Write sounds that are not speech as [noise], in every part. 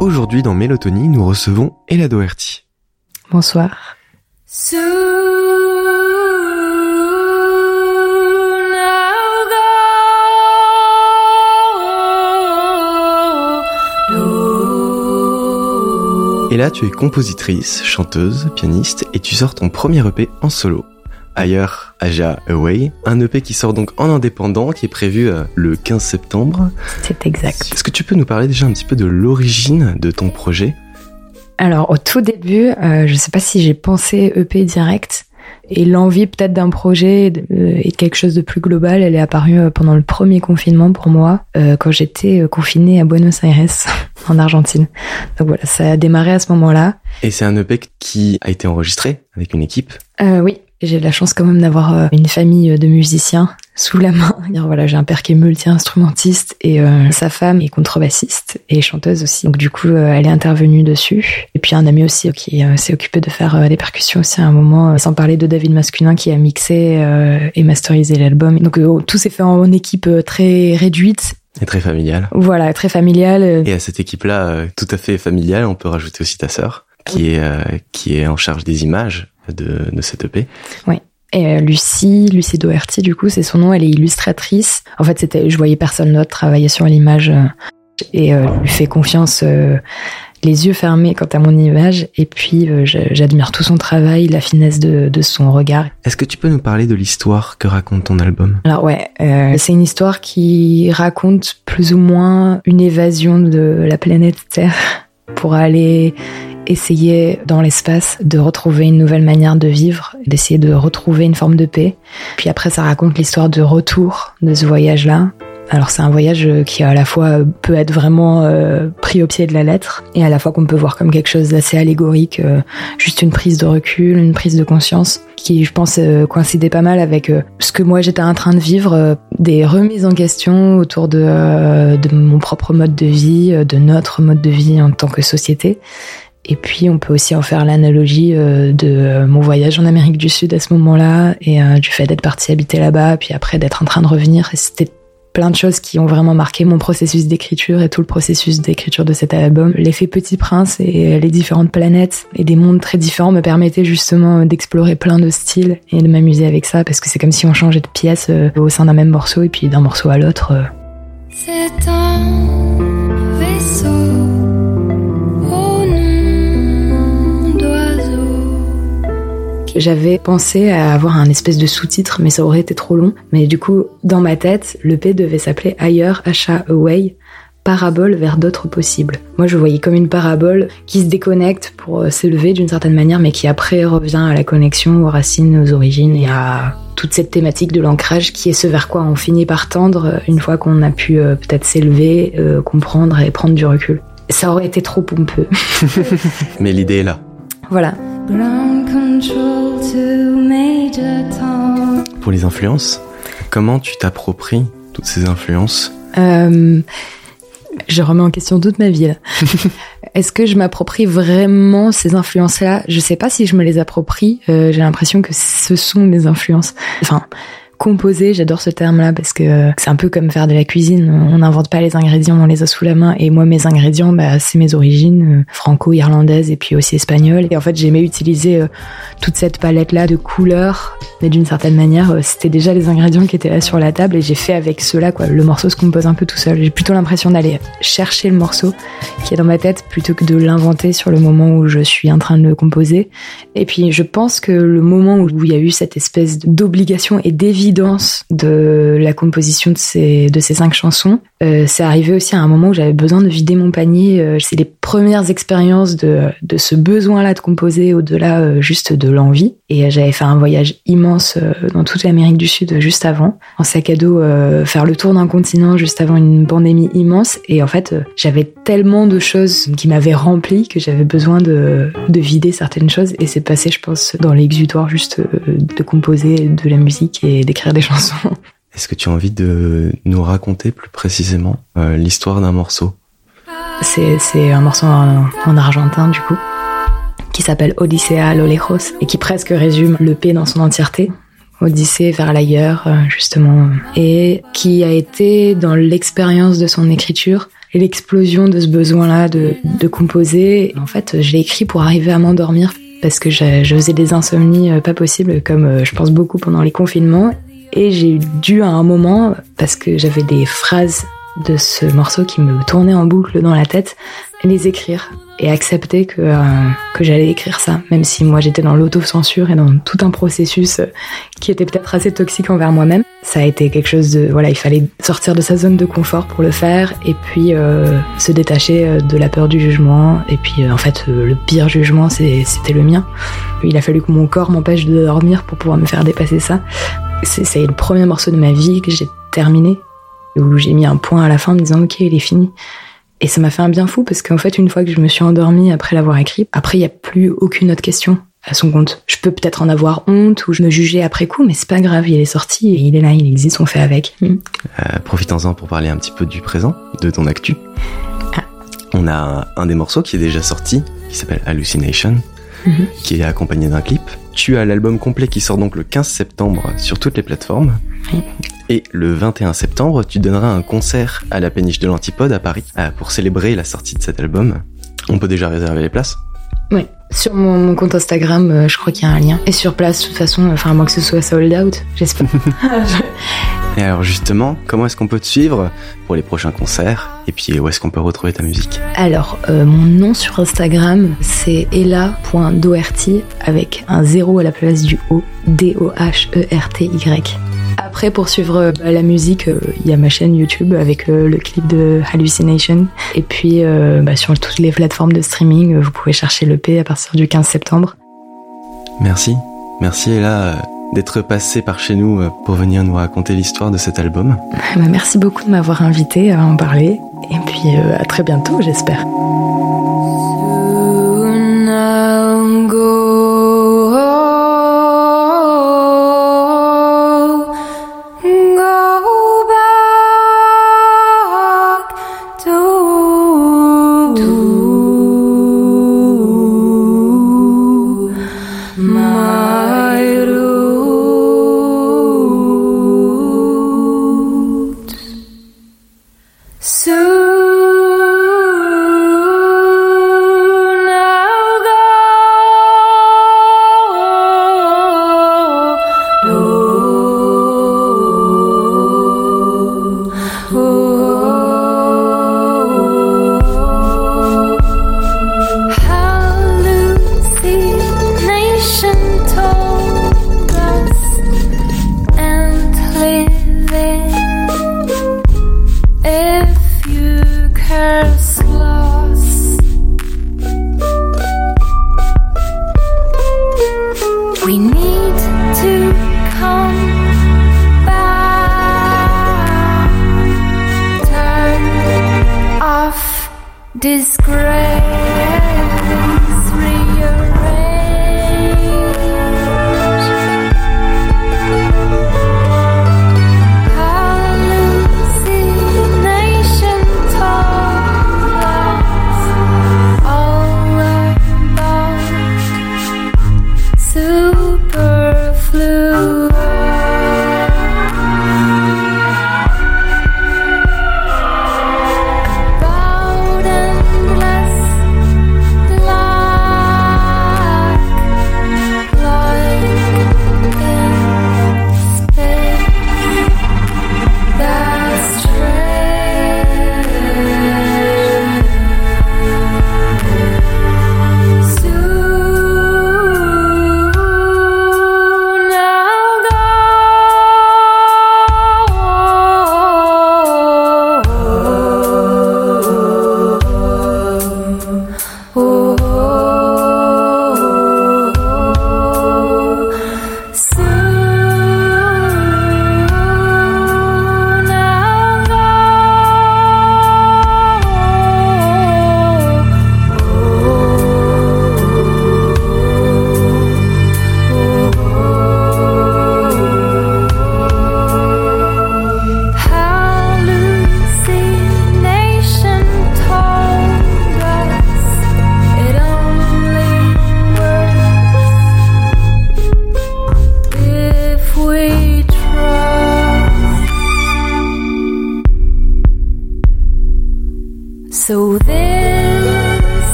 Aujourd'hui dans Mélotonie, nous recevons Ella Doherty. Bonsoir. Et là, tu es compositrice, chanteuse, pianiste et tu sors ton premier EP en solo. Ailleurs, Aja Away, un EP qui sort donc en indépendant, qui est prévu euh, le 15 septembre. C'est exact. Est-ce que tu peux nous parler déjà un petit peu de l'origine de ton projet? Alors au tout début, euh, je sais pas si j'ai pensé EP direct et l'envie peut-être d'un projet et de, euh, de quelque chose de plus global, elle est apparue pendant le premier confinement pour moi, euh, quand j'étais confinée à Buenos Aires, [laughs] en Argentine. Donc voilà, ça a démarré à ce moment-là. Et c'est un EP qui a été enregistré avec une équipe? Euh, oui, j'ai de la chance quand même d'avoir euh, une famille de musiciens sous la main. [laughs] Voilà, j'ai un père qui est multi-instrumentiste et euh, sa femme est contrebassiste et chanteuse aussi. Donc du coup, euh, elle est intervenue dessus. Et puis un ami aussi qui euh, s'est occupé de faire euh, des percussions aussi à un moment, euh, sans parler de David Masculin qui a mixé euh, et masterisé l'album. Donc euh, tout s'est fait en équipe euh, très réduite. Et très familiale. Voilà, très familiale. euh, Et à cette équipe-là, euh, tout à fait familiale, on peut rajouter aussi ta sœur, qui est euh, qui est en charge des images de, de cet EP. Et euh, Lucie, Lucie Doherty, du coup, c'est son nom, elle est illustratrice. En fait, c'était, je voyais personne d'autre travailler sur l'image euh, et euh, lui fais confiance euh, les yeux fermés quant à mon image. Et puis, euh, j'admire tout son travail, la finesse de, de son regard. Est-ce que tu peux nous parler de l'histoire que raconte ton album? Alors ouais, c'est une histoire qui raconte plus ou moins une évasion de la planète Terre pour aller essayer dans l'espace de retrouver une nouvelle manière de vivre, d'essayer de retrouver une forme de paix. Puis après, ça raconte l'histoire de retour de ce voyage-là. Alors c'est un voyage qui à la fois peut être vraiment euh, pris au pied de la lettre et à la fois qu'on peut voir comme quelque chose d'assez allégorique, euh, juste une prise de recul, une prise de conscience qui je pense euh, coïncidait pas mal avec ce que moi j'étais en train de vivre, des remises en question autour de, mon propre mode de vie, de notre mode de vie en tant que société. Et puis on peut aussi en faire l'analogie euh, de euh, mon voyage en Amérique du Sud à ce moment-là et euh, du fait d'être parti habiter là-bas, puis après d'être en train de revenir. C'était plein de choses qui ont vraiment marqué mon processus d'écriture et tout le processus d'écriture de cet album. L'effet Petit Prince et les différentes planètes et des mondes très différents me permettaient justement d'explorer plein de styles et de m'amuser avec ça parce que c'est comme si on changeait de pièce au sein d'un même morceau et puis d'un morceau à l'autre. C'est un vaisseau J'avais pensé à avoir un espèce de sous-titre, mais ça aurait été trop long. Mais du coup, dans ma tête, le P devait s'appeler Ailleurs, Achat, Away, parabole vers d'autres possibles. Moi, je voyais comme une parabole qui se déconnecte pour euh, s'élever d'une certaine manière, mais qui après revient à la connexion, aux racines, aux origines et à toute cette thématique de l'ancrage qui est ce vers quoi on finit par tendre euh, une fois qu'on a pu euh, peut-être s'élever, euh, comprendre et prendre du recul. Ça aurait été trop pompeux. [laughs] Mais l'idée est là. voilà. Ground control to Major Tom. Pour les influences, comment tu t'appropries toutes ces influences Euh, je remets en question toute ma vie. [laughs] Est-ce que je m'approprie vraiment ces influences-là? Je sais pas si je me les approprie. Euh, J'ai l'impression que ce sont des influences. Enfin, composer, j'adore ce terme-là parce que c'est un peu comme faire de la cuisine. On n'invente pas les ingrédients, on les a sous la main. Et moi, mes ingrédients, bah, c'est mes origines euh, franco-irlandaises et puis aussi espagnoles. Et en fait, j'aimais utiliser euh, toute cette palette-là de couleurs, mais d'une certaine manière, euh, c'était déjà les ingrédients qui étaient là sur la table et j'ai fait avec cela quoi. Le morceau se compose un peu tout seul. J'ai plutôt l'impression d'aller chercher le morceau qui est dans ma tête plutôt que de l'inventer sur le moment où je suis en train de le composer. Et puis, je pense que le moment où il y a eu cette espèce d'obligation et d'évidence de la composition de ces, de ces cinq chansons, euh, c'est arrivé aussi à un moment où j'avais besoin de vider mon panier. Euh, c'est les premières expériences de, de ce besoin-là de composer au-delà euh, juste de l'envie. Et j'avais fait un voyage immense dans toute l'Amérique du Sud juste avant, en sac à dos, faire le tour d'un continent juste avant une pandémie immense. Et en fait, j'avais tellement de choses qui m'avaient rempli que j'avais besoin de, de vider certaines choses. Et c'est passé, je pense, dans l'exutoire juste de composer de la musique et d'écrire des chansons. Est-ce que tu as envie de nous raconter plus précisément euh, l'histoire d'un morceau? C'est, un morceau en, en argentin, du coup, qui s'appelle Odyssea a lo lejos et qui presque résume le P dans son entièreté. Odyssée vers l'ailleurs, euh, justement, et qui a été dans l'expérience de son écriture l'explosion de ce besoin-là de, de composer. En fait, je l'ai écrit pour arriver à m'endormir parce que je, je faisais des insomnies euh, pas possibles, comme je pense beaucoup pendant les confinements. Et j'ai dû à un moment, parce que j'avais des phrases de ce morceau qui me tournaient en boucle dans la tête, les écrire et accepter que, euh, que j'allais écrire ça, même si moi j'étais dans l'autocensure et dans tout un processus euh, qui était peut-être assez toxique envers moi-même. Ça a été quelque chose de... Voilà, il fallait sortir de sa zone de confort pour le faire et puis euh, se détacher euh, de la peur du jugement. Et puis euh, en fait, euh, le pire jugement, c'était le mien. Il a fallu que mon corps m'empêche de dormir pour pouvoir me faire dépasser ça. C'est le premier morceau de ma vie que j'ai terminé, où j'ai mis un point à la fin en me disant ok, il est fini. Et ça m'a fait un bien fou parce qu'en fait, une fois que je me suis endormie après l'avoir écrit, après, il n'y a plus aucune autre question à son compte. Je peux peut-être en avoir honte ou je me juger après coup, mais c'est pas grave, il est sorti et il est là, il existe, on fait avec. Mm. Euh, Profitons-en pour parler un petit peu du présent, de ton actu. Ah. On a un des morceaux qui est déjà sorti, qui s'appelle Hallucination, Mhm. qui est accompagné d'un clip. Tu as l'album complet qui sort donc le 15 septembre sur toutes les plateformes. Oui. Et le 21 septembre, tu donneras un concert à la péniche de l'Antipode à Paris euh, pour célébrer la sortie de cet album. On peut déjà réserver les places. Oui. Sur mon, mon compte Instagram, euh, je crois qu'il y a un lien. Et sur place, de toute façon, enfin, à moins que ce soit sold out, j'espère. [laughs] [laughs] Et alors justement, comment est-ce qu'on peut te suivre pour les prochains concerts? Et puis où est-ce qu'on peut retrouver ta musique? Alors, euh, mon nom sur Instagram, c'est ella.doherty avec un zéro à la place du O, D-O-H-E-R-T-Y. Après, pour suivre bah, la musique, euh, il y a ma chaîne YouTube avec euh, le clip de Hallucination. Et puis, euh, bah, sur toutes les plateformes de streaming, vous pouvez chercher l'EP à partir du 15 septembre. Merci. Merci Ella d'être passée par chez nous pour venir nous raconter l'histoire de cet album. [laughs] Bah, merci beaucoup de m'avoir invité à en parler. Et puis, à très bientôt, j'espère.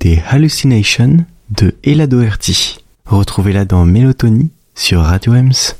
D'écouter Hallucination de Ella Doherty. Retrouvez-la dans Mélatonie sur Radio Ems.